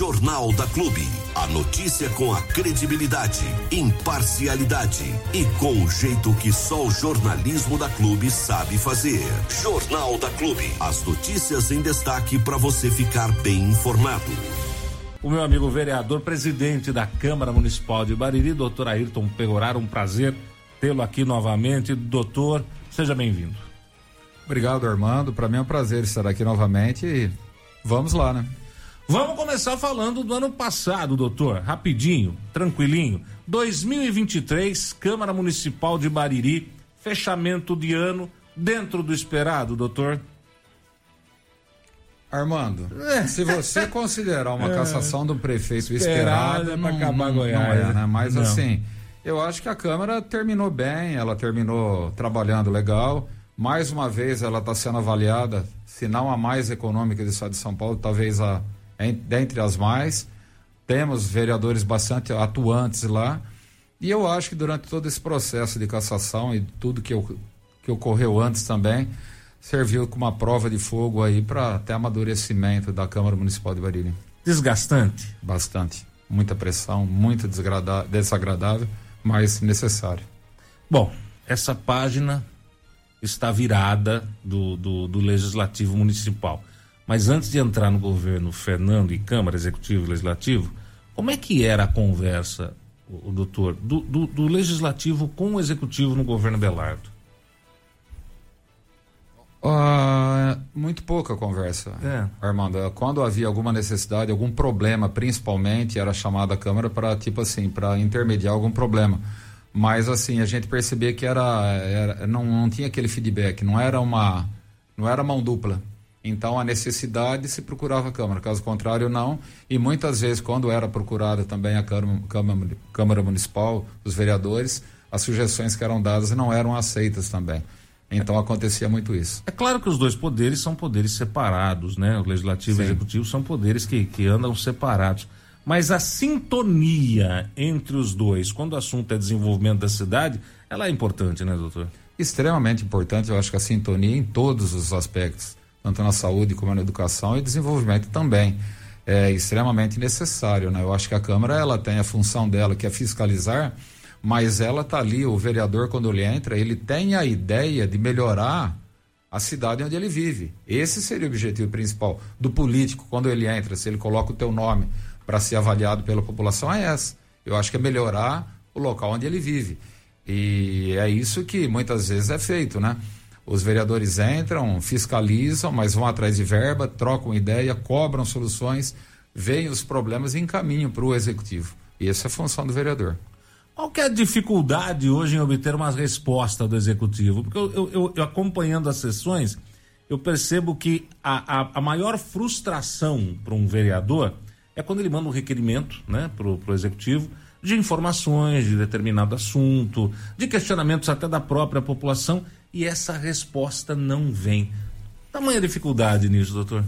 Jornal da Clube. A notícia com a credibilidade, imparcialidade e com o jeito que só o jornalismo da Clube sabe fazer. Jornal da Clube. As notícias em destaque para você ficar bem informado. O meu amigo vereador, presidente da Câmara Municipal de Bariri, doutor Ayrton Pegorar, um prazer tê-lo aqui novamente. Doutor, seja bem-vindo. Obrigado, Armando. Para mim é um prazer estar aqui novamente e vamos lá, né? Vamos começar falando do ano passado, doutor. Rapidinho, tranquilinho. 2023, Câmara Municipal de Bariri, fechamento de ano dentro do esperado, doutor. Armando, é. se você considerar uma é. cassação do prefeito esperada, não, acabar não, Goiás, não é, né? Mas não. assim, eu acho que a Câmara terminou bem, ela terminou trabalhando legal. Mais uma vez ela está sendo avaliada, se não a mais econômica do estado de São Paulo, talvez a dentre as mais. Temos vereadores bastante atuantes lá. E eu acho que durante todo esse processo de cassação e tudo que, eu, que ocorreu antes também, serviu como uma prova de fogo aí para até amadurecimento da Câmara Municipal de Bariri. Desgastante? Bastante. Muita pressão, muito desagradável, mas necessário. Bom, essa página está virada do, do, do Legislativo Municipal. Mas antes de entrar no governo Fernando e Câmara Executivo e Legislativo, como é que era a conversa, o, doutor, do, do, do, Legislativo com o Executivo no governo Belardo? Uh, muito pouca conversa, é. Armando. Quando havia alguma necessidade, algum problema, principalmente, era chamada a Câmara para, tipo assim, para intermediar algum problema. Mas, assim, a gente percebia que era, era não, não tinha aquele feedback, não era uma, não era mão dupla. Então, a necessidade se procurava a Câmara, caso contrário, não. E muitas vezes, quando era procurada também a Câmara, Câmara, Câmara Municipal, os vereadores, as sugestões que eram dadas não eram aceitas também. Então acontecia muito isso. É claro que os dois poderes são poderes separados, né? O legislativo Sim. e o executivo são poderes que, que andam separados. Mas a sintonia entre os dois, quando o assunto é desenvolvimento da cidade, ela é importante, né, doutor? Extremamente importante, eu acho que a sintonia em todos os aspectos tanto na saúde como na educação e desenvolvimento também é extremamente necessário, né? Eu acho que a Câmara ela tem a função dela que é fiscalizar, mas ela tá ali, o vereador quando ele entra, ele tem a ideia de melhorar a cidade onde ele vive. Esse seria o objetivo principal do político quando ele entra, se ele coloca o teu nome para ser avaliado pela população é essa. Eu acho que é melhorar o local onde ele vive. E é isso que muitas vezes é feito, né? Os vereadores entram, fiscalizam, mas vão atrás de verba, trocam ideia, cobram soluções, veem os problemas e encaminham para o executivo. E essa é a função do vereador. Qual que é a dificuldade hoje em obter uma resposta do executivo? Porque eu, eu, eu acompanhando as sessões, eu percebo que a, a, a maior frustração para um vereador é quando ele manda um requerimento né, para o executivo de informações de determinado assunto, de questionamentos até da própria população e essa resposta não vem. Tamanha dificuldade nisso, doutor?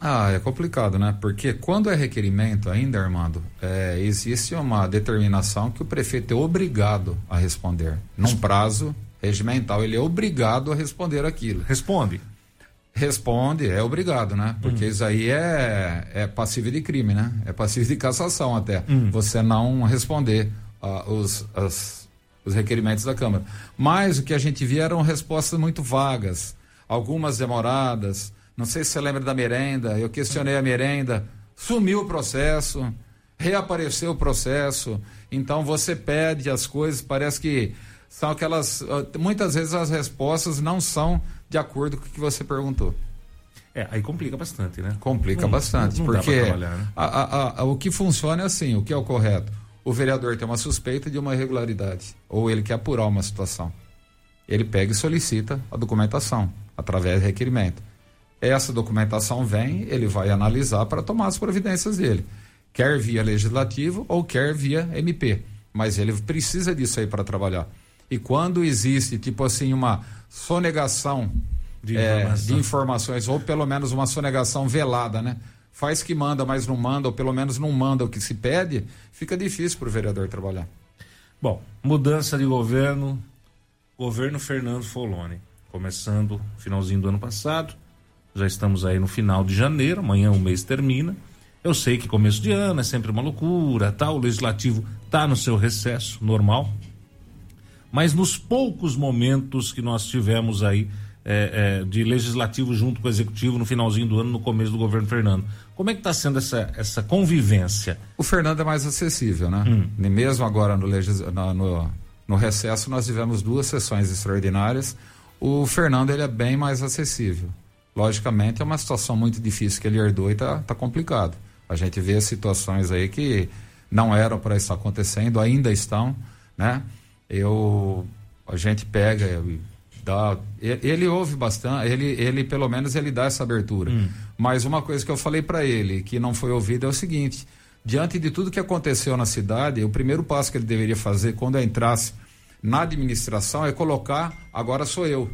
Ah, é complicado, né? Porque quando é requerimento ainda, Armando, é, existe uma determinação que o prefeito é obrigado a responder. Num prazo regimental, ele é obrigado a responder aquilo. Responde. Responde, é obrigado, né? Porque hum. isso aí é, é passível de crime, né? É passível de cassação até. Hum. Você não responder uh, os, as os requerimentos da Câmara. Mas o que a gente via eram respostas muito vagas, algumas demoradas. Não sei se você lembra da merenda, eu questionei a merenda, sumiu o processo, reapareceu o processo. Então você pede as coisas, parece que são aquelas. Ah, muitas vezes as respostas não são de acordo com o que você perguntou. É, aí complica bastante, né? Complica não, bastante, não, não porque né? a, a, a, o que funciona é assim, o que é o correto o vereador tem uma suspeita de uma irregularidade ou ele quer apurar uma situação. Ele pega e solicita a documentação através de requerimento. Essa documentação vem, ele vai analisar para tomar as providências dele, quer via legislativo ou quer via MP, mas ele precisa disso aí para trabalhar. E quando existe, tipo assim, uma sonegação de, é, de informações, ou pelo menos uma sonegação velada, né? Faz que manda, mas não manda, ou pelo menos não manda o que se pede, fica difícil para o vereador trabalhar. Bom, mudança de governo, governo Fernando Foloni, começando finalzinho do ano passado, já estamos aí no final de janeiro, amanhã o mês termina, Eu sei que começo de ano é sempre uma loucura, tá? O legislativo tá no seu recesso normal. Mas nos poucos momentos que nós tivemos aí é, é, de legislativo junto com o executivo no finalzinho do ano, no começo do governo Fernando, como é que está sendo essa, essa convivência? O Fernando é mais acessível, né? Hum. E mesmo agora no, legis... no, no recesso nós tivemos duas sessões extraordinárias. O Fernando ele é bem mais acessível. Logicamente é uma situação muito difícil que ele herdou e está tá complicado. A gente vê situações aí que não eram para estar acontecendo, ainda estão, né? Eu a gente pega dá, ele ouve bastante, ele, ele pelo menos ele dá essa abertura. Hum. Mas uma coisa que eu falei para ele que não foi ouvido é o seguinte: diante de tudo que aconteceu na cidade, o primeiro passo que ele deveria fazer quando entrasse na administração é colocar agora sou eu.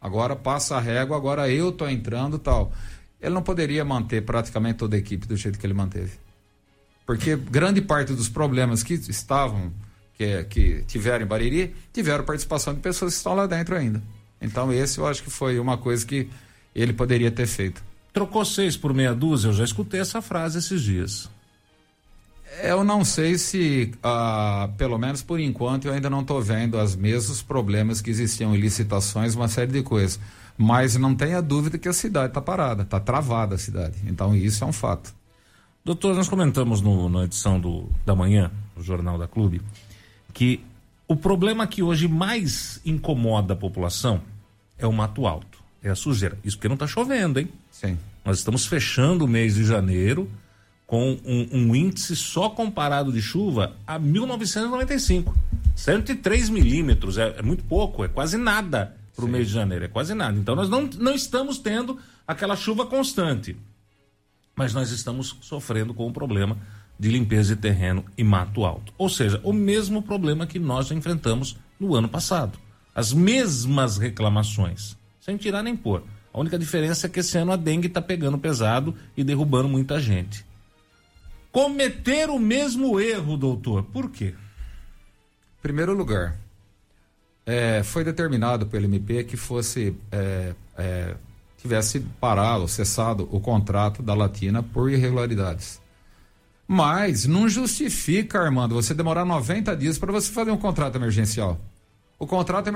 Agora passa a régua, agora eu tô entrando, tal ele não poderia manter praticamente toda a equipe do jeito que ele manteve. Porque grande parte dos problemas que estavam, que, que tiveram em Bariri, tiveram participação de pessoas que estão lá dentro ainda. Então, esse eu acho que foi uma coisa que ele poderia ter feito. Trocou seis por meia dúzia, eu já escutei essa frase esses dias. Eu não sei se, ah, pelo menos por enquanto, eu ainda não estou vendo os mesmos problemas que existiam em licitações, uma série de coisas. Mas não tenha dúvida que a cidade está parada, está travada a cidade. Então isso é um fato. Doutor, nós comentamos no, na edição do, da manhã, do Jornal da Clube, que o problema que hoje mais incomoda a população é o mato alto, é a sujeira. Isso porque não está chovendo, hein? Sim. Nós estamos fechando o mês de janeiro com um, um índice só comparado de chuva a 1995. 103 milímetros, é, é muito pouco, é quase nada para o mês de janeiro. É quase nada. Então nós não, não estamos tendo aquela chuva constante. Mas nós estamos sofrendo com o problema de limpeza de terreno e mato alto. Ou seja, o mesmo problema que nós enfrentamos no ano passado. As mesmas reclamações, sem tirar nem pôr. A única diferença é que esse ano a dengue está pegando pesado e derrubando muita gente. Cometer o mesmo erro, doutor, por quê? Primeiro lugar, é, foi determinado pelo MP que fosse é, é, tivesse parado, cessado o contrato da Latina por irregularidades. Mas não justifica, Armando, você demorar 90 dias para você fazer um contrato emergencial. O contrato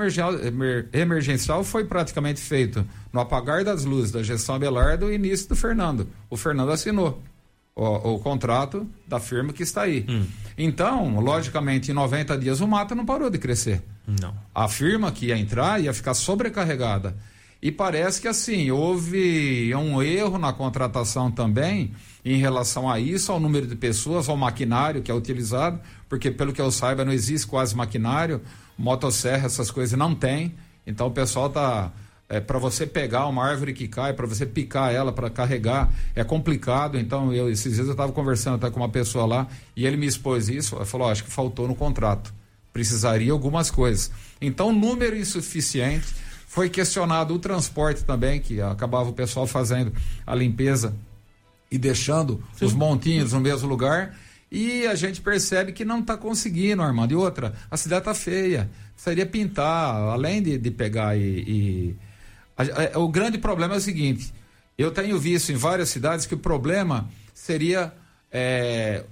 emergencial foi praticamente feito no apagar das luzes da gestão Abelardo e início do Fernando. O Fernando assinou o, o contrato da firma que está aí. Hum. Então, logicamente, em 90 dias o mato não parou de crescer. Não. A firma que ia entrar ia ficar sobrecarregada. E parece que assim, houve um erro na contratação também em relação a isso, ao número de pessoas, ao maquinário que é utilizado, porque pelo que eu saiba não existe quase maquinário, motosserra, essas coisas não tem. Então o pessoal tá é, para você pegar uma árvore que cai, para você picar ela, para carregar, é complicado. Então, eu, esses dias eu estava conversando até com uma pessoa lá e ele me expôs isso. Ele falou: acho que faltou no contrato precisaria algumas coisas. Então, número insuficiente. Foi questionado o transporte também, que acabava o pessoal fazendo a limpeza e deixando Sim. os montinhos no mesmo lugar. E a gente percebe que não está conseguindo, Armando. E outra, a cidade está feia. Precisaria pintar, além de, de pegar e. e... A, a, o grande problema é o seguinte: eu tenho visto em várias cidades que o problema seria é,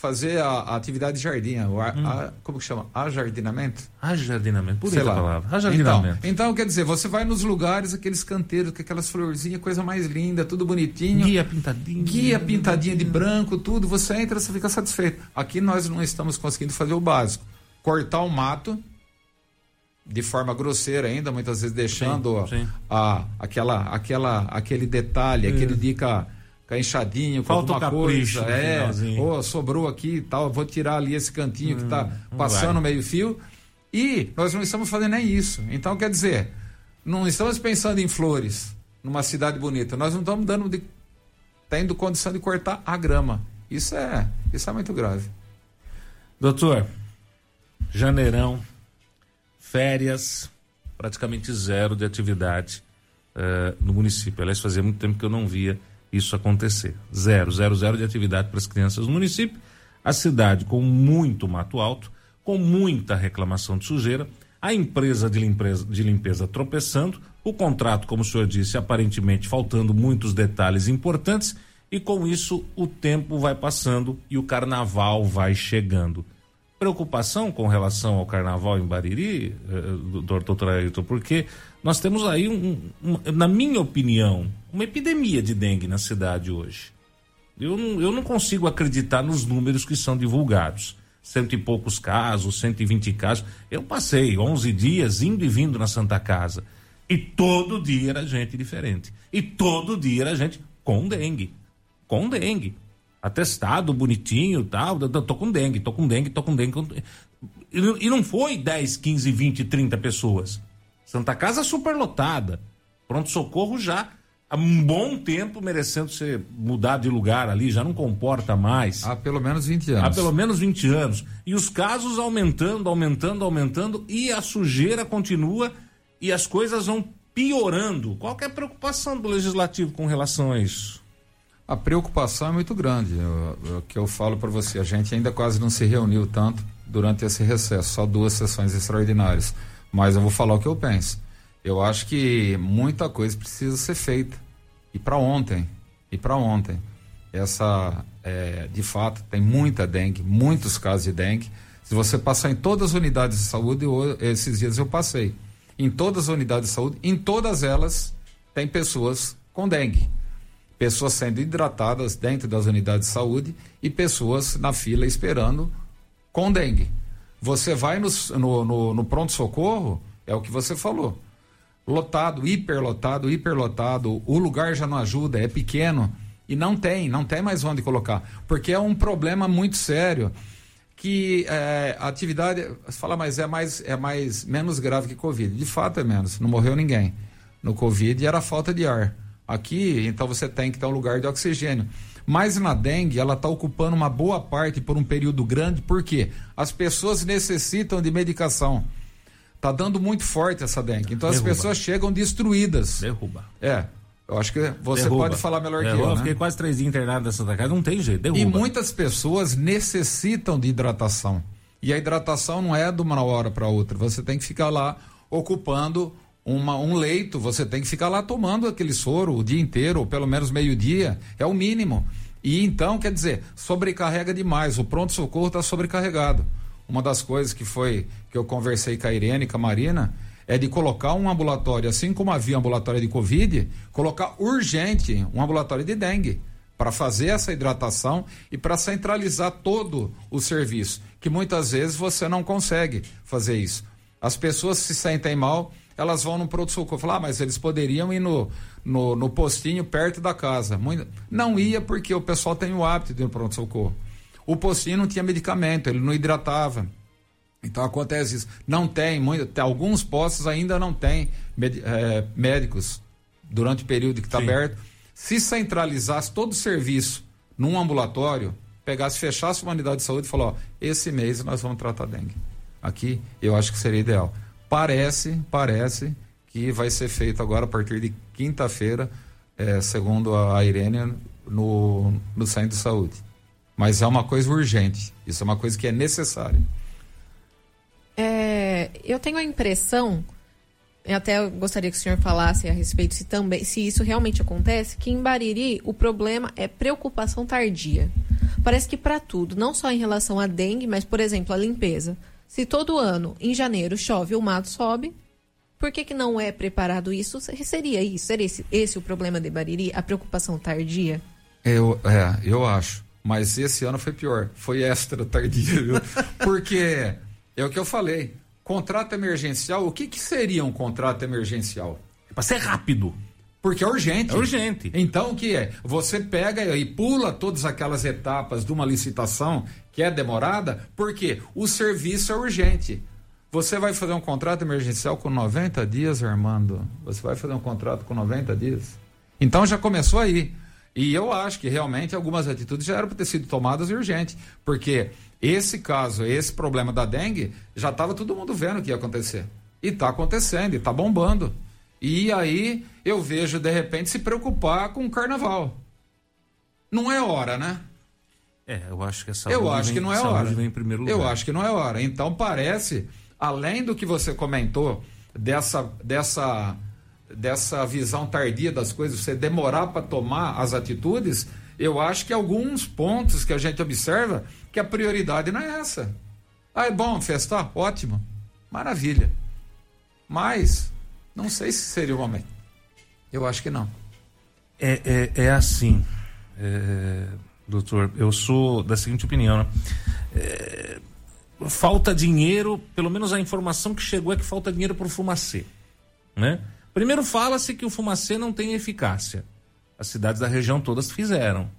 fazer a, a, atividade de jardim, a, hum. a, como que chama? Ajardinamento? Ajardinamento, por Sei lá. palavra. Ajardinamento. Então, então, quer dizer, você vai nos lugares, aqueles canteiros, com aquelas florzinhas, coisa mais linda, tudo bonitinho. Guia pintadinho. Guia pintadinha de branco, tudo, você entra, você fica satisfeito. Aqui nós não estamos conseguindo fazer o básico. Cortar o mato, de forma grosseira ainda, muitas vezes deixando sim, sim. A, aquela, aquela, aquele detalhe, é. aquele dica enxadinha, com Falta alguma coisa. É, oh, sobrou aqui e tal, vou tirar ali esse cantinho hum, que está passando meio fio. E nós não estamos fazendo nem isso. Então, quer dizer, não estamos pensando em flores numa cidade bonita. Nós não estamos dando de, tendo condição de cortar a grama. Isso é, isso é muito grave. Doutor, janeirão, férias, praticamente zero de atividade uh, no município. Aliás, fazia muito tempo que eu não via isso acontecer. Zero, zero, zero de atividade para as crianças no município. A cidade com muito mato alto, com muita reclamação de sujeira, a empresa de limpeza, de limpeza tropeçando, o contrato, como o senhor disse, aparentemente faltando muitos detalhes importantes E com isso o tempo vai passando e o carnaval vai chegando. Preocupação com relação ao carnaval em Bariri, eh, doutor Ailton, porque nós temos aí, um, um, na minha opinião, uma epidemia de dengue na cidade hoje. Eu não, eu não consigo acreditar nos números que são divulgados. Cento e poucos casos, 120 casos. Eu passei 11 dias indo e vindo na Santa Casa. E todo dia era gente diferente. E todo dia era gente com dengue. Com dengue. Atestado bonitinho tal. Tô com dengue, tô com dengue, tô com dengue. E não foi 10, 15, 20, 30 pessoas. Santa Casa superlotada. Pronto-socorro já há um bom tempo merecendo ser mudado de lugar ali, já não comporta mais. Há pelo menos 20 anos. Há pelo menos 20 anos. E os casos aumentando, aumentando, aumentando, e a sujeira continua e as coisas vão piorando. Qual é a preocupação do legislativo com relação a isso? A preocupação é muito grande. O que eu falo para você, a gente ainda quase não se reuniu tanto durante esse recesso, só duas sessões extraordinárias. Mas eu vou falar o que eu penso. Eu acho que muita coisa precisa ser feita. E para ontem, e para ontem. Essa, é, de fato, tem muita dengue, muitos casos de dengue. Se você passar em todas as unidades de saúde, eu, esses dias eu passei em todas as unidades de saúde, em todas elas tem pessoas com dengue. Pessoas sendo hidratadas dentro das unidades de saúde e pessoas na fila esperando com dengue. Você vai no, no, no, no pronto-socorro, é o que você falou. Lotado, hiperlotado, hiperlotado, o lugar já não ajuda, é pequeno. E não tem, não tem mais onde colocar. Porque é um problema muito sério que é, a atividade, você fala, mas é mais, é mais menos grave que Covid. De fato é menos, não morreu ninguém. No Covid era falta de ar. Aqui, então você tem que ter um lugar de oxigênio. Mas na dengue, ela está ocupando uma boa parte por um período grande, porque as pessoas necessitam de medicação. Tá dando muito forte essa dengue. Então Derruba. as pessoas chegam destruídas. Derruba. É. Eu acho que você derruba. pode falar melhor derruba. que eu. Eu né? fiquei quase três dias internado nessa casa, não tem jeito, derruba. E muitas pessoas necessitam de hidratação. E a hidratação não é de uma hora para outra. Você tem que ficar lá ocupando uma, um leito, você tem que ficar lá tomando aquele soro o dia inteiro, ou pelo menos meio-dia. É o mínimo. E então, quer dizer, sobrecarrega demais. O pronto-socorro está sobrecarregado. Uma das coisas que foi que eu conversei com a Irene com a Marina é de colocar um ambulatório, assim como havia um ambulatório de Covid, colocar urgente um ambulatório de dengue para fazer essa hidratação e para centralizar todo o serviço, que muitas vezes você não consegue fazer isso. As pessoas se sentem mal, elas vão no pronto-socorro, falar, ah, mas eles poderiam ir no, no, no, postinho perto da casa. Muito... Não ia porque o pessoal tem o hábito de ir no pronto-socorro. O postinho não tinha medicamento, ele não hidratava. Então acontece isso. Não tem, muito, alguns postos ainda não tem é, médicos durante o período que está aberto. Se centralizasse todo o serviço num ambulatório, pegasse, fechasse uma unidade de saúde e falou: ó, esse mês nós vamos tratar dengue. Aqui eu acho que seria ideal. Parece, parece que vai ser feito agora a partir de quinta-feira, é, segundo a Irene, no, no centro de saúde. Mas é uma coisa urgente. Isso é uma coisa que é necessária. É, eu tenho a impressão, até gostaria que o senhor falasse a respeito se também, se isso realmente acontece, que em Bariri o problema é preocupação tardia. Parece que para tudo, não só em relação à dengue, mas por exemplo a limpeza. Se todo ano, em janeiro, chove, o mato sobe, por que, que não é preparado isso? Seria isso? Seria esse, esse o problema de Bariri? A preocupação tardia? Eu, é, eu acho. Mas esse ano foi pior. Foi extra tardia, viu? Porque é o que eu falei. Contrato emergencial, o que, que seria um contrato emergencial? É para ser rápido. Porque é urgente. É urgente. Então, o que é? Você pega e pula todas aquelas etapas de uma licitação que é demorada, porque o serviço é urgente. Você vai fazer um contrato emergencial com 90 dias, Armando? Você vai fazer um contrato com 90 dias? Então já começou aí. E eu acho que realmente algumas atitudes já eram para ter sido tomadas urgente, porque esse caso, esse problema da dengue, já estava todo mundo vendo o que ia acontecer. E está acontecendo, e está bombando. E aí eu vejo, de repente, se preocupar com o carnaval. Não é hora, né? É, eu acho que essa Eu acho vem, que não é hora. Vem em primeiro lugar. Eu acho que não é hora. Então parece, além do que você comentou, dessa, dessa dessa visão tardia das coisas, você demorar para tomar as atitudes, eu acho que alguns pontos que a gente observa que a prioridade não é essa. Ah, é bom festar? Ótimo. Maravilha. Mas, não sei se seria o momento. Eu acho que não. É, é, é assim, é, doutor, eu sou da seguinte opinião, né? É, falta dinheiro, pelo menos a informação que chegou é que falta dinheiro para o fumacê, né? Primeiro fala-se que o fumacê não tem eficácia. As cidades da região todas fizeram,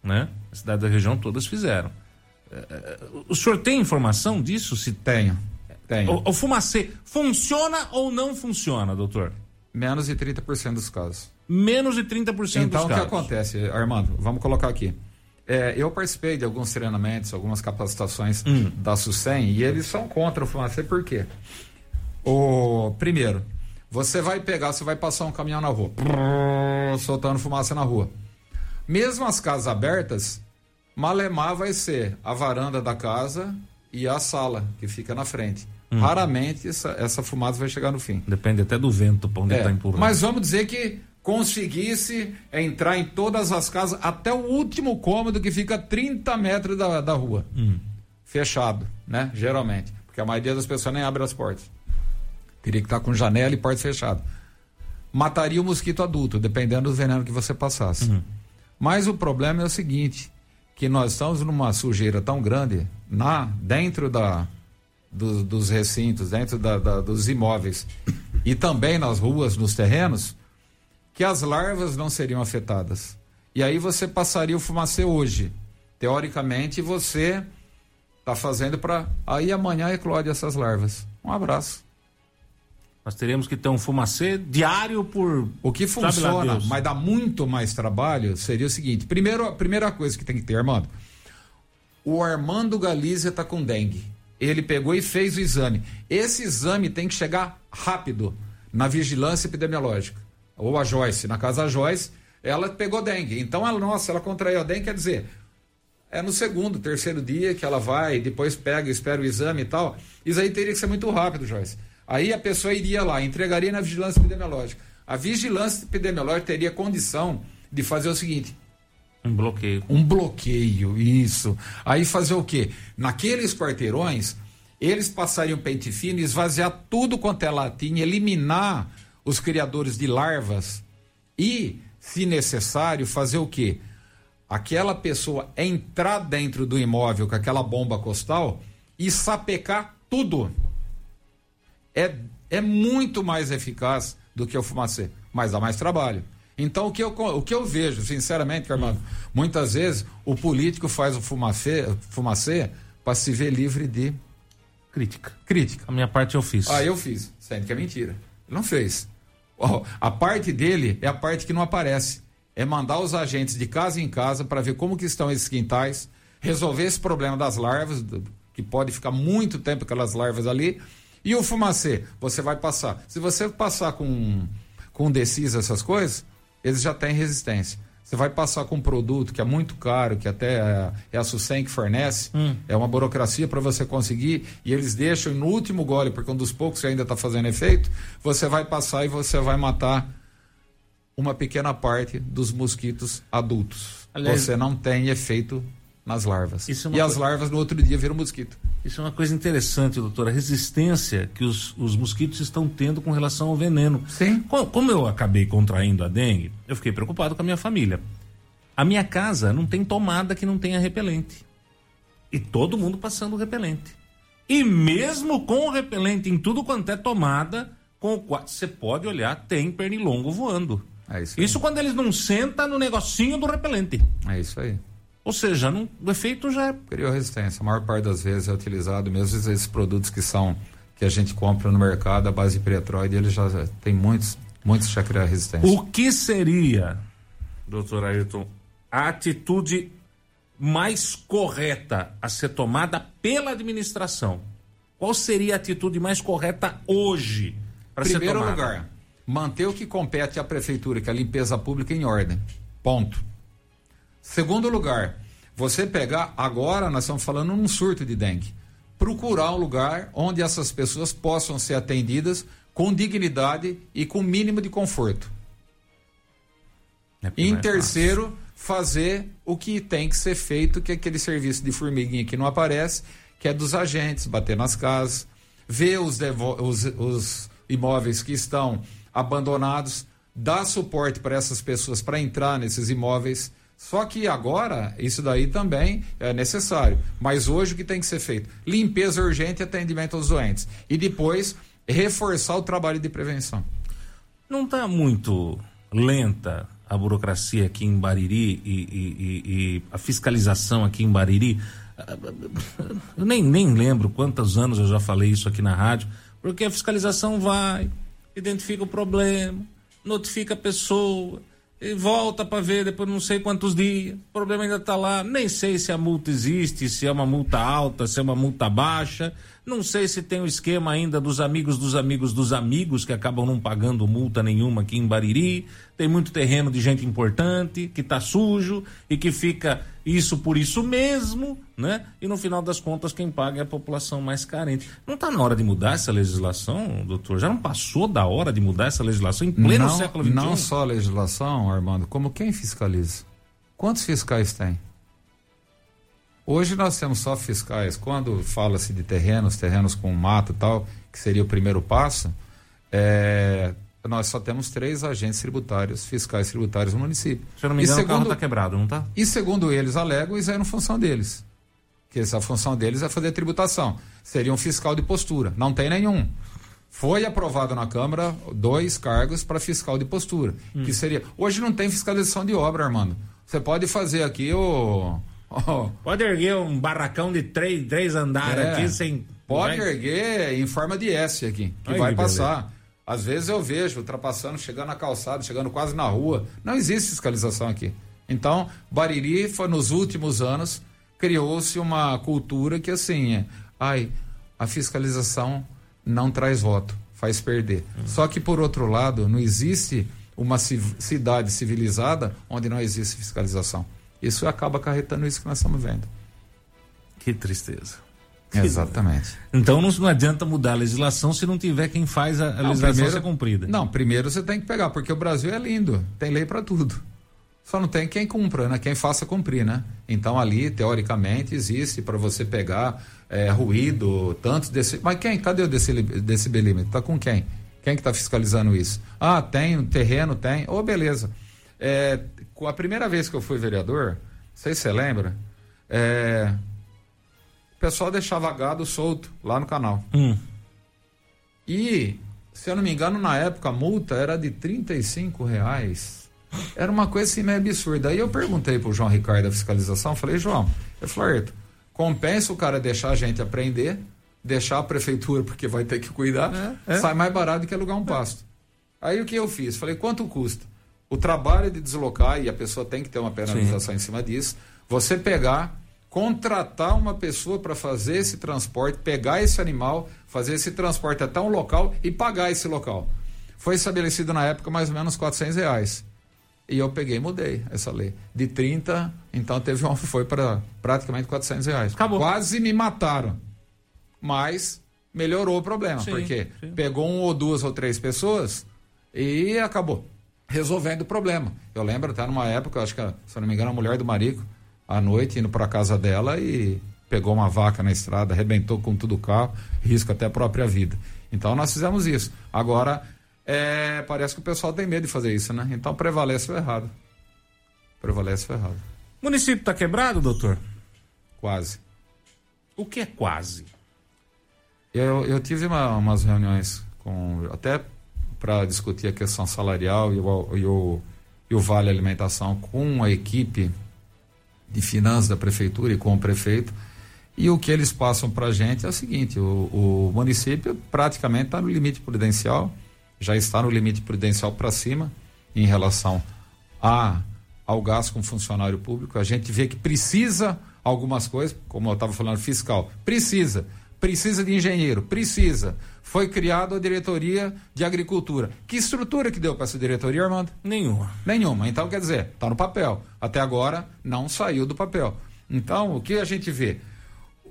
né? As cidades da região todas fizeram. É, é, o senhor tem informação disso? Se tenho, tenho. O, o fumacê funciona ou não funciona, doutor? Menos de 30% dos casos. Menos de 30% então, dos casos. Então, o que acontece, Armando? Vamos colocar aqui. É, eu participei de alguns treinamentos, algumas capacitações hum. da SUSEM e eles são contra o fumacê, por quê? O, primeiro, você vai pegar, você vai passar um caminhão na rua, soltando fumaça na rua. Mesmo as casas abertas, malemar vai ser a varanda da casa e a sala, que fica na frente. Hum. Raramente essa, essa fumaça vai chegar no fim. Depende até do vento para onde está é, empurrando. Mas vamos dizer que conseguisse entrar em todas as casas, até o último cômodo que fica a 30 metros da, da rua. Hum. Fechado, né? Geralmente. Porque a maioria das pessoas nem abre as portas. Teria que estar com janela e porta fechada. Mataria o mosquito adulto, dependendo do veneno que você passasse. Uhum. Mas o problema é o seguinte: que nós estamos numa sujeira tão grande na dentro da, do, dos recintos, dentro da, da, dos imóveis e também nas ruas, nos terrenos, que as larvas não seriam afetadas. E aí você passaria o fumacê hoje. Teoricamente, você está fazendo para. Aí amanhã eclode essas larvas. Um abraço. Nós teríamos que ter um fumacê diário por. O que funciona, mas dá muito mais trabalho, seria o seguinte: primeiro, a primeira coisa que tem que ter, Armando. O Armando Galizia está com dengue. Ele pegou e fez o exame. Esse exame tem que chegar rápido na vigilância epidemiológica ou a Joyce, na casa Joyce, ela pegou dengue. Então, ela, nossa, ela contraiu a dengue, quer dizer, é no segundo, terceiro dia que ela vai, depois pega, espera o exame e tal. Isso aí teria que ser muito rápido, Joyce. Aí a pessoa iria lá, entregaria na vigilância epidemiológica. A vigilância epidemiológica teria condição de fazer o seguinte: um bloqueio. Um bloqueio, isso. Aí fazer o quê? Naqueles quarteirões, eles passariam pente fino, esvaziar tudo quanto é latinha, eliminar os criadores de larvas e, se necessário, fazer o quê? Aquela pessoa entrar dentro do imóvel com aquela bomba costal e sapecar tudo. É, é muito mais eficaz do que o fumacê, mas dá mais trabalho. Então, o que eu, o que eu vejo, sinceramente, Armando, hum. muitas vezes o político faz o fumacê, fumacê para se ver livre de crítica. Crítica. A minha parte eu fiz. Ah, eu fiz. Sendo que é mentira. Ele não fez. Oh, a parte dele é a parte que não aparece. É mandar os agentes de casa em casa para ver como que estão esses quintais, resolver esse problema das larvas, que pode ficar muito tempo aquelas larvas ali. E o fumacê, você vai passar. Se você passar com, com decis essas coisas, eles já têm resistência. Você vai passar com um produto que é muito caro, que até é, é a Sucem que fornece, hum. é uma burocracia para você conseguir, e eles deixam no último gole, porque um dos poucos que ainda está fazendo efeito, você vai passar e você vai matar uma pequena parte dos mosquitos adultos. Aliás, você não tem efeito nas larvas. É e as larvas no outro dia viram mosquito. Isso é uma coisa interessante, doutor. A resistência que os, os mosquitos estão tendo com relação ao veneno. Sim. Como, como eu acabei contraindo a dengue, eu fiquei preocupado com a minha família. A minha casa não tem tomada que não tenha repelente. E todo mundo passando repelente. E mesmo com o repelente em tudo quanto é tomada, com o qual você pode olhar, tem pernilongo voando. É isso, isso quando eles não sentam no negocinho do repelente. É isso aí. Ou seja, não, o efeito já. É Criou resistência. A maior parte das vezes é utilizado, mesmo esses produtos que são que a gente compra no mercado, a base de petróleo, ele já tem muitos, muitos já criam resistência. O que seria, doutor Ayrton, a atitude mais correta a ser tomada pela administração? Qual seria a atitude mais correta hoje para ser tomada? Primeiro lugar, manter o que compete à prefeitura, que é a limpeza pública em ordem. Ponto. Segundo lugar, você pegar, agora nós estamos falando num surto de dengue, procurar um lugar onde essas pessoas possam ser atendidas com dignidade e com mínimo de conforto. É em terceiro, fácil. fazer o que tem que ser feito, que é aquele serviço de formiguinha que não aparece, que é dos agentes, bater nas casas, ver os, os, os imóveis que estão abandonados, dar suporte para essas pessoas para entrar nesses imóveis. Só que agora isso daí também é necessário. Mas hoje o que tem que ser feito? Limpeza urgente e atendimento aos doentes. E depois reforçar o trabalho de prevenção. Não está muito lenta a burocracia aqui em Bariri e, e, e, a fiscalização aqui em Bariri. Eu nem, nem lembro quantos anos eu já falei isso aqui na rádio, porque a fiscalização vai, identifica o problema, notifica a pessoa, e volta para ver depois não sei quantos dias. O problema ainda está lá. Nem sei se a multa existe, se é uma multa alta, se é uma multa baixa. Não sei se tem o esquema ainda dos amigos dos amigos dos amigos que acabam não pagando multa nenhuma aqui em Bariri. Tem muito terreno de gente importante que está sujo e que fica isso por isso mesmo, né? E no final das contas quem paga é a população mais carente. Não está na hora de mudar essa legislação, doutor? Já não passou da hora de mudar essa legislação em pleno não, século XXI? Não só a legislação, Armando, como quem fiscaliza? Quantos fiscais tem? Hoje nós temos só fiscais. Quando fala-se de terrenos, terrenos com mato e tal, que seria o primeiro passo, é, nós só temos três agentes tributários, fiscais tributários no município. Se eu não me engano, e segundo, o carro está quebrado, não está? E segundo eles alegam, isso é uma função deles. Que essa função deles é fazer tributação. Seria um fiscal de postura. Não tem nenhum. Foi aprovado na Câmara dois cargos para fiscal de postura. Hum. Que seria. Hoje não tem fiscalização de obra, Armando. Você pode fazer aqui o Oh. Pode erguer um barracão de três, três andares é, aqui sem. Pode vai... erguer em forma de S aqui, que Ai, vai que passar. Beleza. Às vezes eu vejo ultrapassando, chegando na calçada, chegando quase na rua. Não existe fiscalização aqui. Então, Bariri foi nos últimos anos criou-se uma cultura que assim, é, ai, a fiscalização não traz voto, faz perder. Uhum. Só que por outro lado, não existe uma cidade civilizada onde não existe fiscalização. Isso acaba acarretando isso que nós estamos vendo. Que tristeza. Exatamente. Então não, não, adianta mudar a legislação se não tiver quem faz a, a não, legislação primeiro, ser cumprida. Não, primeiro você tem que pegar, porque o Brasil é lindo, tem lei para tudo. Só não tem quem cumpra, né? Quem faça cumprir, né? Então ali, teoricamente, existe para você pegar é, ruído, tantos desse. Mas quem? Cadê o decibelímetro? Tá com quem? Quem que está fiscalizando isso? Ah, tem, terreno tem. Ô, oh, beleza. É, a primeira vez que eu fui vereador, não sei se você lembra, é, o pessoal deixava gado solto lá no canal. Hum. E, se eu não me engano, na época a multa era de 35 reais. Era uma coisa assim meio absurda. Aí eu perguntei pro João Ricardo da fiscalização, falei, João, eu falei, compensa o cara deixar a gente aprender, deixar a prefeitura porque vai ter que cuidar, é, é. sai mais barato do que alugar um pasto. Aí o que eu fiz? Falei, quanto custa? O trabalho de deslocar, e a pessoa tem que ter uma penalização Sim. em cima disso, você pegar, contratar uma pessoa para fazer esse transporte, pegar esse animal, fazer esse transporte até um local e pagar esse local. Foi estabelecido na época mais ou menos 400 reais. E eu peguei e mudei essa lei. De 30, então teve uma, foi para praticamente 400 reais. Acabou. Quase me mataram. Mas melhorou o problema. Sim, porque sim. pegou um ou duas ou três pessoas e acabou resolvendo o problema. Eu lembro até numa época, acho que, se eu não me engano, a mulher do Marico, à noite, indo para casa dela e pegou uma vaca na estrada, arrebentou com tudo o carro, risco até a própria vida. Então nós fizemos isso. Agora, é, parece que o pessoal tem medo de fazer isso, né? Então prevalece o errado. Prevalece o errado. O município está quebrado, doutor? Quase. O que é quase? Eu, eu tive uma, umas reuniões com até para discutir a questão salarial e o, e o, e o Vale Alimentação com a equipe de finanças da prefeitura e com o prefeito. E o que eles passam para a gente é o seguinte: o, o município praticamente está no limite prudencial, já está no limite prudencial para cima em relação a, ao gasto com funcionário público. A gente vê que precisa algumas coisas, como eu estava falando, fiscal, precisa Precisa de engenheiro? Precisa. Foi criada a diretoria de agricultura. Que estrutura que deu para essa diretoria, Armando? Nenhuma. Nenhuma. Então, quer dizer, está no papel. Até agora não saiu do papel. Então, o que a gente vê?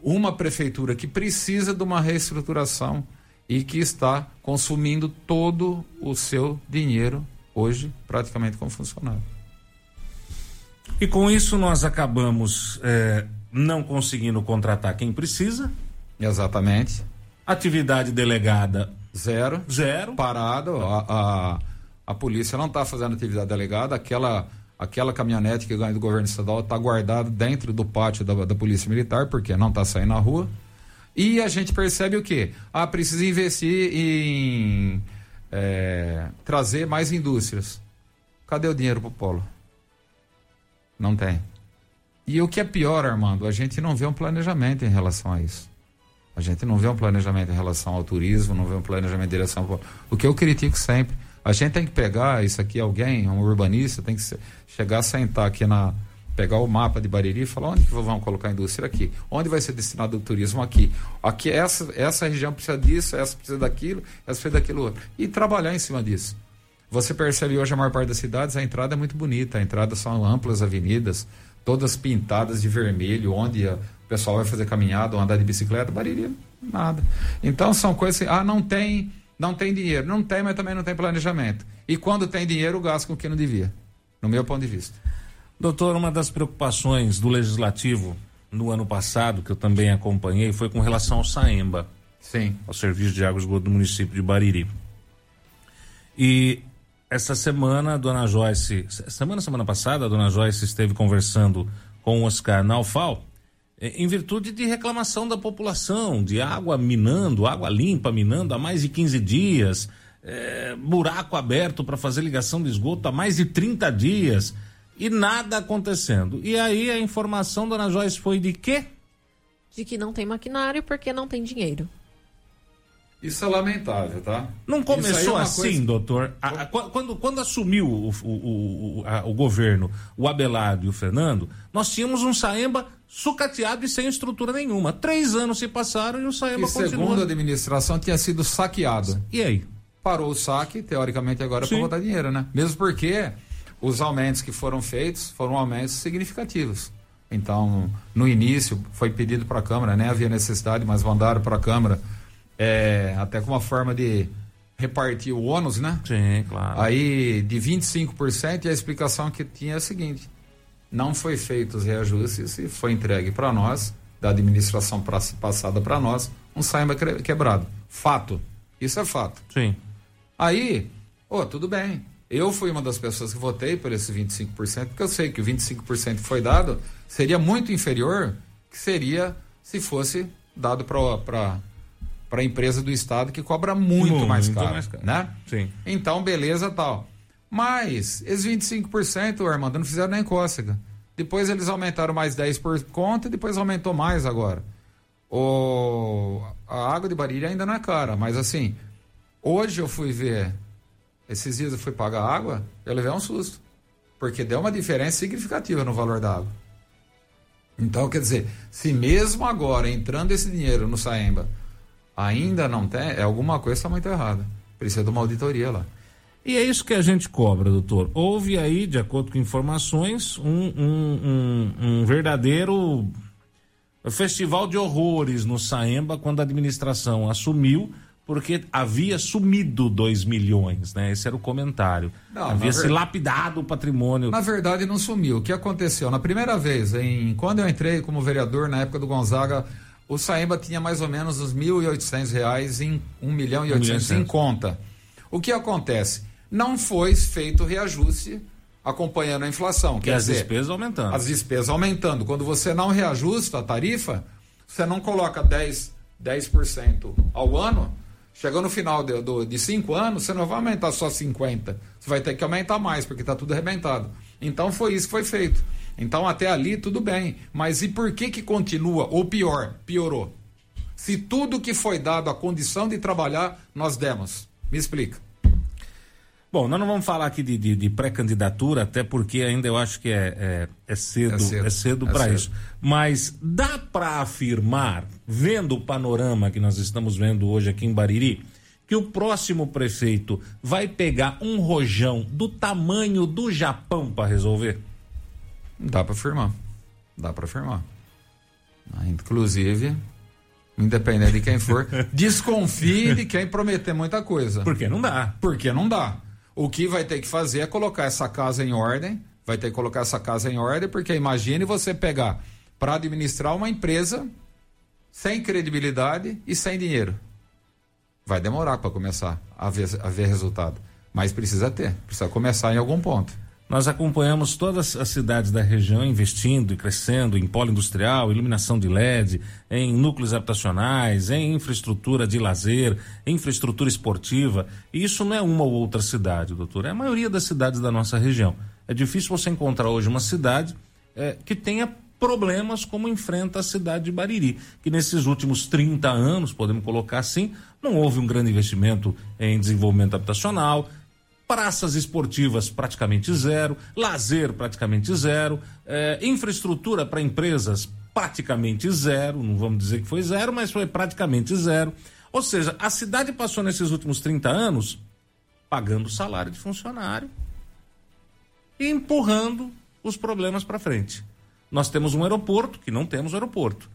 Uma prefeitura que precisa de uma reestruturação e que está consumindo todo o seu dinheiro hoje, praticamente como funcionário. E com isso nós acabamos é, não conseguindo contratar quem precisa. Exatamente. Atividade delegada zero. Zero. Parado. A, a, a polícia não está fazendo atividade delegada. Aquela, aquela caminhonete que ganha do governo estadual está guardada dentro do pátio da, da Polícia Militar, porque não está saindo na rua. E a gente percebe o quê? Ah, precisa investir em é, trazer mais indústrias. Cadê o dinheiro para o polo? Não tem. E o que é pior, Armando, a gente não vê um planejamento em relação a isso. A gente não vê um planejamento em relação ao turismo, não vê um planejamento em direção. O que eu critico sempre. A gente tem que pegar isso aqui, alguém, um urbanista, tem que chegar, sentar aqui na. pegar o mapa de Bariri e falar onde que vamos colocar a indústria aqui, onde vai ser destinado o turismo aqui. Aqui, essa, essa região precisa disso, essa precisa daquilo, essa precisa daquilo outro. E trabalhar em cima disso. Você percebe hoje a maior parte das cidades, a entrada é muito bonita, a entrada são amplas avenidas, todas pintadas de vermelho, onde a, o pessoal vai fazer caminhada ou andar de bicicleta, Bariri, nada. Então são coisas assim, ah, não tem, não tem dinheiro. Não tem, mas também não tem planejamento. E quando tem dinheiro, gasta com o que não devia, no meu ponto de vista. Doutor, uma das preocupações do legislativo no ano passado, que eu também acompanhei, foi com relação ao SAEMBA. Sim. Ao Serviço de Águas do município de Bariri. E essa semana, dona Joyce, semana, semana passada, a dona Joyce esteve conversando com o Oscar Naufal, eh, em virtude de reclamação da população, de água minando, água limpa minando há mais de 15 dias, é, buraco aberto para fazer ligação de esgoto há mais de 30 dias e nada acontecendo. E aí a informação, dona Joyce, foi de quê? De que não tem maquinário porque não tem dinheiro. Isso é lamentável, tá? Não começou é assim, coisa... doutor? A, a, quando, quando assumiu o, o, o, a, o, governo, o Abelardo e o Fernando, nós tínhamos um Saemba sucateado e sem estrutura nenhuma. Três anos se passaram e o Saemba e continua. segundo a administração, tinha sido saqueado. E aí? Parou o saque, teoricamente agora é para botar dinheiro, né? Mesmo porque os aumentos que foram feitos foram aumentos significativos. Então, no início, foi pedido para a Câmara, nem havia necessidade, mas mandaram para a Câmara é, até com uma forma de repartir o ônus, né? Sim, claro. Aí de 25% e a explicação que tinha é a seguinte: não foi feito os reajustes e foi entregue para nós, da administração passada para nós, um saima quebrado. Fato. Isso é fato. Sim. Aí, oh, tudo bem. Eu fui uma das pessoas que votei por esse 25%, porque eu sei que o 25% que foi dado seria muito inferior que seria se fosse dado para para a empresa do Estado que cobra muito, muito mais, caro, mais caro, né? Sim. Então, beleza tal. Mas, esses 25%, Armando, não fizeram nem cócega. Depois eles aumentaram mais 10 por conta e depois aumentou mais agora. O, a água de Bariri ainda não é cara, mas assim, hoje eu fui ver, esses dias eu fui pagar água, eu levei um susto. Porque deu uma diferença significativa no valor da água. Então, quer dizer, se mesmo agora entrando esse dinheiro no Saemba, ainda não tem, é alguma coisa está muito errada. Precisa de uma auditoria lá. E é isso que a gente cobra, doutor. Houve aí, de acordo com informações, um, um, um, um verdadeiro festival de horrores no Saemba quando a administração assumiu, porque havia sumido 2 milhões, né? Esse era o comentário. Não, havia se ver... lapidado o patrimônio. Na verdade, não sumiu. O que aconteceu? Na primeira vez, em quando eu entrei como vereador, na época do Gonzaga, o Saemba tinha mais ou menos uns R$ 1.800 em R$ milhão e 800 em conta. O que acontece? Não foi feito reajuste acompanhando a inflação. Que as dizer, despesas aumentando. As despesas aumentando. Quando você não reajusta a tarifa, você não coloca 10%, 10 ao ano, chegando no final de, do, de cinco anos, você não vai aumentar só 50%. Você vai ter que aumentar mais, porque está tudo arrebentado. Então foi isso que foi feito. Então até ali tudo bem, mas e por que que continua ou pior, piorou? Se tudo que foi dado a condição de trabalhar nós demos, me explica. Bom, nós não vamos falar aqui de, de, de pré-candidatura, até porque ainda eu acho que é, é, é cedo, é cedo, é cedo é para isso. Mas dá para afirmar, vendo o panorama que nós estamos vendo hoje aqui em Bariri, que o próximo prefeito vai pegar um rojão do tamanho do Japão para resolver? Dá para afirmar. Dá para afirmar. Ah, inclusive, independente de quem for, desconfie de quem prometer muita coisa. Porque não dá. Porque não dá. O que vai ter que fazer é colocar essa casa em ordem, vai ter que colocar essa casa em ordem, porque imagine você pegar para administrar uma empresa sem credibilidade e sem dinheiro. Vai demorar para começar a ver, a ver resultado. Mas precisa ter, precisa começar em algum ponto. Nós acompanhamos todas as cidades da região investindo e crescendo em polo industrial, iluminação de LED, em núcleos habitacionais, em infraestrutura de lazer, infraestrutura esportiva. E isso não é uma ou outra cidade, doutor. É a maioria das cidades da nossa região. É difícil você encontrar hoje uma cidade é, que tenha problemas como enfrenta a cidade de Bariri, que nesses últimos 30 anos, podemos colocar assim, não houve um grande investimento em desenvolvimento habitacional, praças esportivas praticamente zero, lazer praticamente zero, é, infraestrutura para empresas praticamente zero, não vamos dizer que foi zero, mas foi praticamente zero. Ou seja, a cidade passou nesses últimos 30 anos pagando salário de funcionário e empurrando os problemas para frente. Nós temos um aeroporto que não temos aeroporto.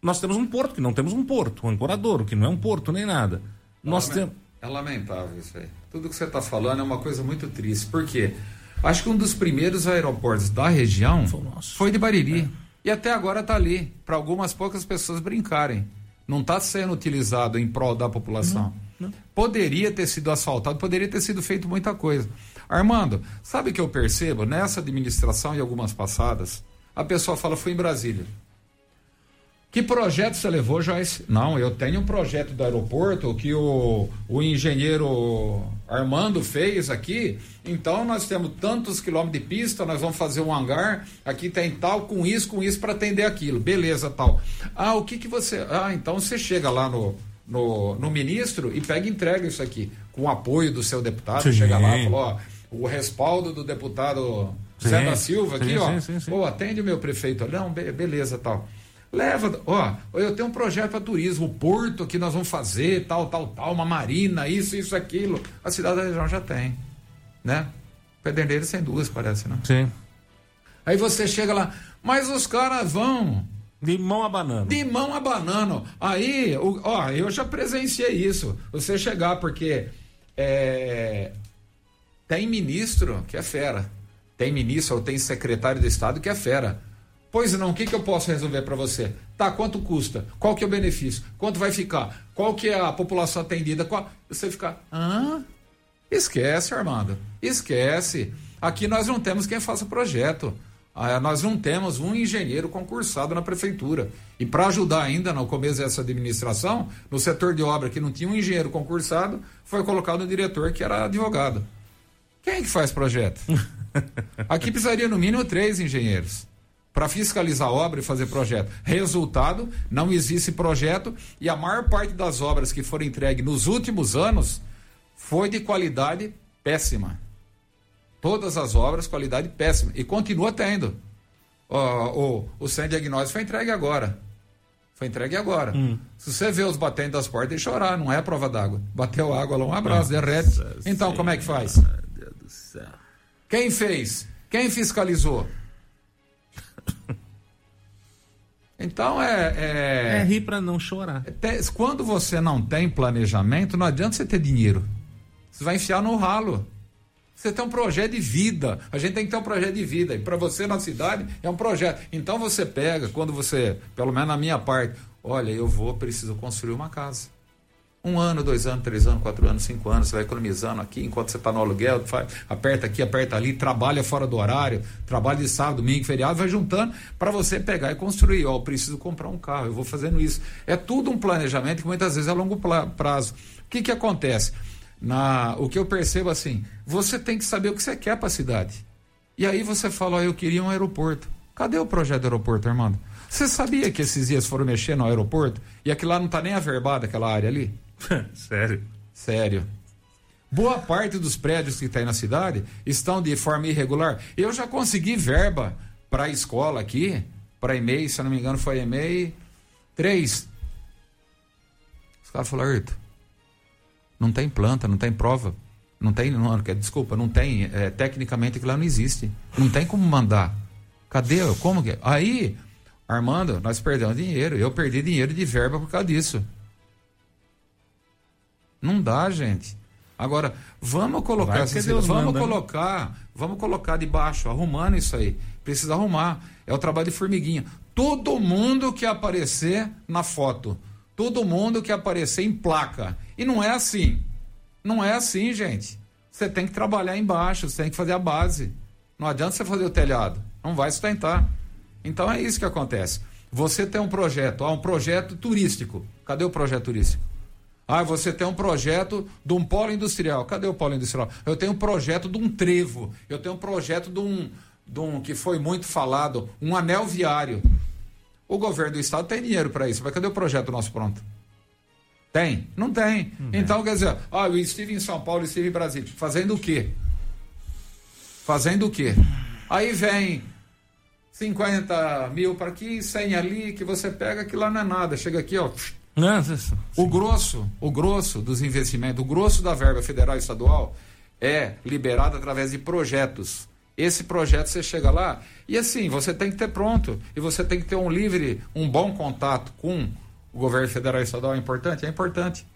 Nós temos um porto que não temos um porto, um ancoradouro que não é um porto nem nada. Nós temos é lamentável isso aí. Tudo que você está falando é uma coisa muito triste. Por quê? Acho que um dos primeiros aeroportos da região foi, foi de Bariri. É. E até agora está ali, para algumas poucas pessoas brincarem. Não está sendo utilizado em prol da população. Não, não. Poderia ter sido asfaltado, poderia ter sido feito muita coisa. Armando, sabe o que eu percebo? Nessa administração e algumas passadas, a pessoa fala, foi em Brasília. Que projeto você levou, Joyce? Não, eu tenho um projeto do aeroporto que o, o engenheiro Armando fez aqui. Então nós temos tantos quilômetros de pista, nós vamos fazer um hangar. Aqui tem tal, com isso, com isso para atender aquilo. Beleza, tal. Ah, o que que você. Ah, então você chega lá no, no, no ministro e pega e entrega isso aqui. Com o apoio do seu deputado. Sim. Chega lá e fala: ó, o respaldo do deputado Zé da Silva aqui, sim, ó. Sim, sim, Pô, atende o meu prefeito. Não, beleza, tal. Leva, ó, eu tenho um projeto para turismo, o porto que nós vamos fazer, tal, tal, tal, uma marina, isso, isso, aquilo. A cidade da região já tem, né? Pederneiras sem duas, parece, né? Sim. Aí você chega lá, mas os caras vão. De mão a banana. De mão a banana. Aí, ó, eu já presenciei isso. Você chegar, porque é, tem ministro que é fera. Tem ministro ou tem secretário de Estado que é fera. Pois não, o que, que eu posso resolver para você? Tá, quanto custa? Qual que é o benefício? Quanto vai ficar? Qual que é a população atendida? Qual... Você fica, ah, esquece, Armando, esquece. Aqui nós não temos quem faça projeto. Ah, nós não temos um engenheiro concursado na prefeitura. E para ajudar ainda no começo dessa administração, no setor de obra que não tinha um engenheiro concursado, foi colocado um diretor que era advogado. Quem que faz projeto? Aqui precisaria no mínimo três engenheiros para fiscalizar a obra e fazer projeto. Resultado, não existe projeto e a maior parte das obras que foram entregues nos últimos anos foi de qualidade péssima. Todas as obras, qualidade péssima. E continua tendo. O, o, o sem diagnóstico foi entregue agora. Foi entregue agora. Hum. Se você vê os batendo das portas e chorar, não é prova d'água. Bateu água lá, um abraço, Nossa derrete. Então, como é que faz? Deus do céu. Quem fez? Quem fiscalizou? Então é. É, é rir para não chorar. É, quando você não tem planejamento, não adianta você ter dinheiro. Você vai enfiar no ralo. Você tem um projeto de vida. A gente tem que ter um projeto de vida. E para você na cidade é um projeto. Então você pega, quando você, pelo menos na minha parte, olha, eu vou, preciso construir uma casa. Um ano, dois anos, três anos, quatro anos, cinco anos, você vai economizando aqui enquanto você está no aluguel, faz, aperta aqui, aperta ali, trabalha fora do horário, trabalha de sábado, domingo, feriado, vai juntando para você pegar e construir. Ó, eu preciso comprar um carro, eu vou fazendo isso. É tudo um planejamento que muitas vezes é a longo prazo. O que, que acontece? Na, o que eu percebo assim, você tem que saber o que você quer para a cidade. E aí você fala, ó, eu queria um aeroporto. Cadê o projeto do aeroporto, Armando? Você sabia que esses dias foram mexer no aeroporto e aquilo lá não está nem averbado, aquela área ali? Sério? Sério. Boa parte dos prédios que tem na cidade estão de forma irregular. Eu já consegui verba para a escola aqui, para EMEI, se eu não me engano, foi EMEI 3. Os caras falaram, não tem planta, não tem prova. Não tem, não, desculpa, não tem, é, tecnicamente aquilo lá não existe. Não tem como mandar. Cadê? Como que? Aí, Armando, nós perdemos dinheiro. Eu perdi dinheiro de verba por causa disso. Não dá, gente. Agora, vamos colocar, essa, vamos manda, né? colocar, né? vamos colocar de baixo, arrumando isso aí. Precisa arrumar. É o trabalho de formiguinha. Todo mundo que aparecer na foto, todo mundo que aparecer em placa. E não é assim. Não é assim, gente. Você tem que trabalhar embaixo, você tem que fazer a base. Não adianta você fazer o telhado. Não vai sustentar. Então é isso que acontece. Você tem um projeto, há um projeto turístico. Cadê o projeto turístico? Ah, você tem um projeto de um polo industrial. Cadê o polo industrial? Eu tenho um projeto de um trevo. Eu tenho um projeto de um, de um que foi muito falado, um anel viário. O governo do estado tem dinheiro para isso, mas cadê o projeto nosso pronto? Tem? Não tem. Uhum. Então, quer dizer, ah, eu estive em São Paulo, estive em Brasília. Fazendo o quê? Fazendo o quê? Aí vem 50 mil para aqui, 100 ali, que você pega, que lá não é nada. Chega aqui, ó. Não, o grosso, o grosso dos investimentos, o grosso da verba federal e estadual é liberado através de projetos. Esse projeto você chega lá e assim, você tem que ter pronto e você tem que ter um livre, um bom contato com o governo federal e estadual. É importante? É importante.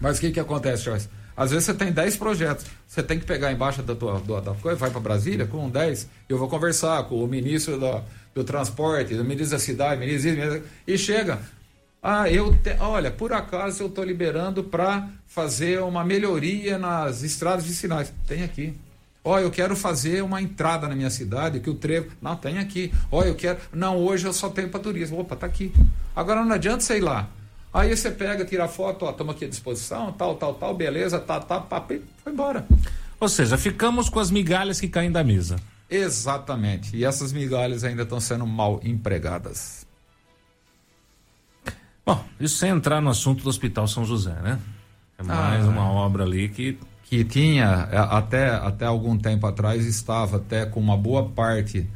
Mas o que que acontece, Joyce? Às vezes você tem 10 projetos, você tem que pegar embaixo da tua da, da coisa, vai para Brasília com 10, eu vou conversar com o ministro do, do transporte, o ministro da cidade, ministro, ministro e chega. Ah, eu te, olha, por acaso eu estou liberando para fazer uma melhoria nas estradas vicinais. Tem aqui. Ó, oh, eu quero fazer uma entrada na minha cidade, que o trevo. Não, tem aqui. Ó, oh, eu quero. Não, hoje eu só tenho para turismo. Opa, tá aqui. Agora não adianta sei lá. Aí você pega, tira a foto, ó, estamos aqui à disposição, tal, tal, tal, beleza, tá, tá, papo, foi embora. Ou seja, ficamos com as migalhas que caem da mesa. Exatamente. E essas migalhas ainda estão sendo mal empregadas. Bom, isso sem entrar no assunto do Hospital São José, né? É mais ah, uma obra ali que que tinha é, até, até algum tempo atrás estava até com uma boa parte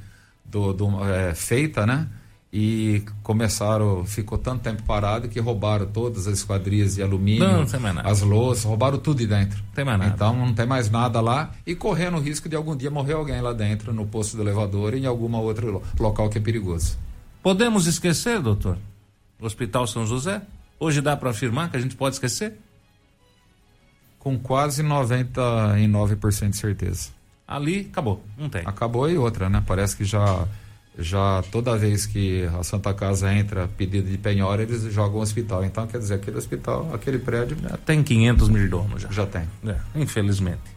do, do é, feita, né? E começaram, ficou tanto tempo parado que roubaram todas as esquadrias de alumínio, não, não as louças, roubaram tudo de dentro. Tem mais nada. Então não tem mais nada lá e correndo o risco de algum dia morrer alguém lá dentro, no posto do elevador e em alguma outro local que é perigoso. Podemos esquecer, doutor? O Hospital São José? Hoje dá para afirmar que a gente pode esquecer? com quase 99% de certeza. Ali acabou, não tem. Acabou e outra, né? Parece que já já toda vez que a Santa Casa entra pedido de penhora, eles jogam o hospital. Então, quer dizer, aquele hospital, aquele prédio. Já tem 500 mil donos já. Já tem. É, infelizmente.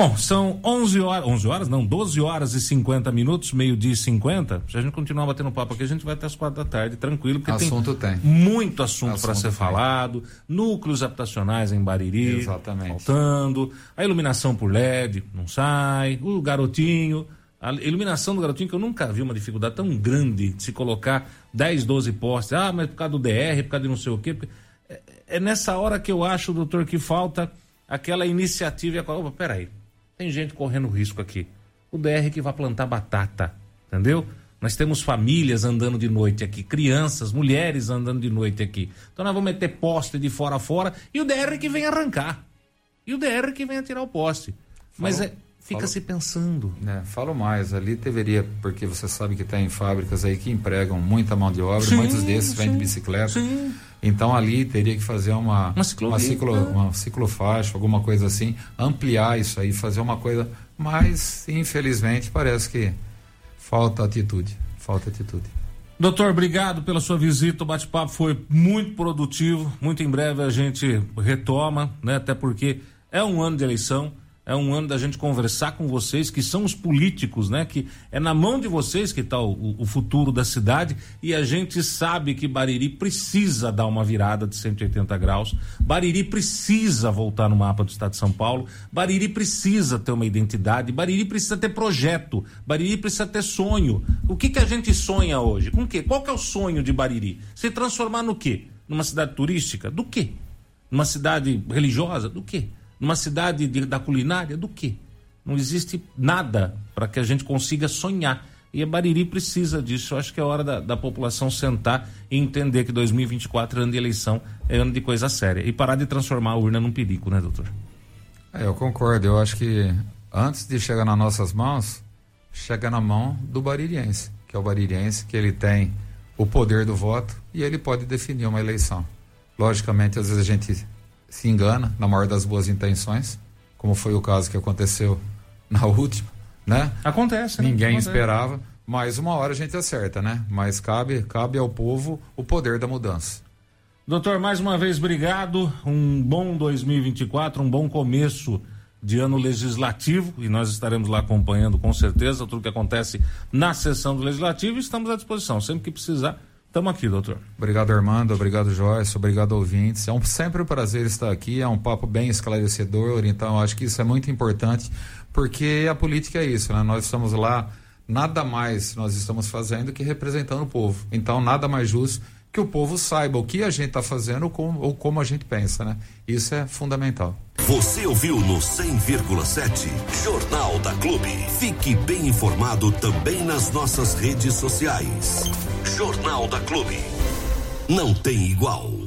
Bom, são 11 horas, 11 horas não, 12 horas e 50 minutos, meio-dia e 50. Se a gente continuar batendo papo aqui, a gente vai até as quatro da tarde, tranquilo, porque assunto tem, tem. muito assunto para ser tem. falado, núcleos habitacionais em Bariri, Exatamente. faltando, a iluminação por LED não sai, o garotinho, a iluminação do garotinho, que eu nunca vi uma dificuldade tão grande de se colocar 10, 12 postes, ah, mas por causa do DR, por causa de não sei o quê. É, é nessa hora que eu acho, doutor, que falta aquela iniciativa e a opa, peraí, tem gente correndo risco aqui. O DR que vai plantar batata, entendeu? Nós temos famílias andando de noite aqui, crianças, mulheres andando de noite aqui. Então nós vamos meter poste de fora a fora e o DR que vem arrancar. E o DR que vem atirar o poste. Mas é, fica se pensando. É, falo mais, ali deveria, porque você sabe que tem fábricas aí que empregam muita mão de obra, sim, muitos desses vêm de bicicleta. Sim. Então ali teria que fazer uma uma, uma, ciclo, uma ciclofaixa, alguma coisa assim, ampliar isso aí, fazer uma coisa. Mas infelizmente parece que falta atitude, falta atitude. Doutor, obrigado pela sua visita. O bate-papo foi muito produtivo. Muito em breve a gente retoma, né? Até porque é um ano de eleição é um ano da gente conversar com vocês, que são os políticos, né? Que é na mão de vocês que está o, o, futuro da cidade e a gente sabe que Bariri precisa dar uma virada de 180 graus. Bariri precisa voltar no mapa do estado de São Paulo. Bariri precisa ter uma identidade. Bariri precisa ter projeto. Bariri precisa ter sonho. O que que a gente sonha hoje? Com o quê? Qual que é o sonho de Bariri? Se transformar no quê? Numa cidade turística? Do quê? Numa cidade religiosa? Do quê? Numa cidade de, da culinária, do quê? Não existe nada para que a gente consiga sonhar. E a Bariri precisa disso. Eu acho que é hora da, da, população sentar e entender que 2024 é ano de eleição, é ano de coisa séria. E parar de transformar a urna num perigo, né, doutor? É, eu concordo. Eu acho que antes de chegar nas nossas mãos, chega na mão do baririense, que é o baririense, que ele tem o poder do voto e ele pode definir uma eleição. Logicamente, às vezes a gente se engana, na maior das boas intenções, como foi o caso que aconteceu na última, né? Acontece, né? Ninguém Acontece. esperava, mas uma hora a gente acerta, né? Mas cabe, cabe ao povo o poder da mudança. Doutor, mais uma vez, obrigado. Um bom 2024, um bom começo de ano legislativo e nós estaremos lá acompanhando com certeza tudo que acontece na sessão do legislativo e estamos à disposição. Sempre que precisar, estamos aqui, doutor. Obrigado, Armando. Obrigado, Joyce. Obrigado, ouvintes. É um, sempre um prazer estar aqui. É um papo bem esclarecedor. Então, acho que isso é muito importante, porque a política é isso, né? Nós estamos lá, nada mais nós estamos fazendo que representando o povo. Então, nada mais justo que o povo saiba o que a gente está fazendo ou como, ou como a gente pensa, né? Isso é fundamental. Você ouviu no 100,7 Jornal da Clube. Fique bem informado também nas nossas redes sociais. Jornal da Clube. Não tem igual.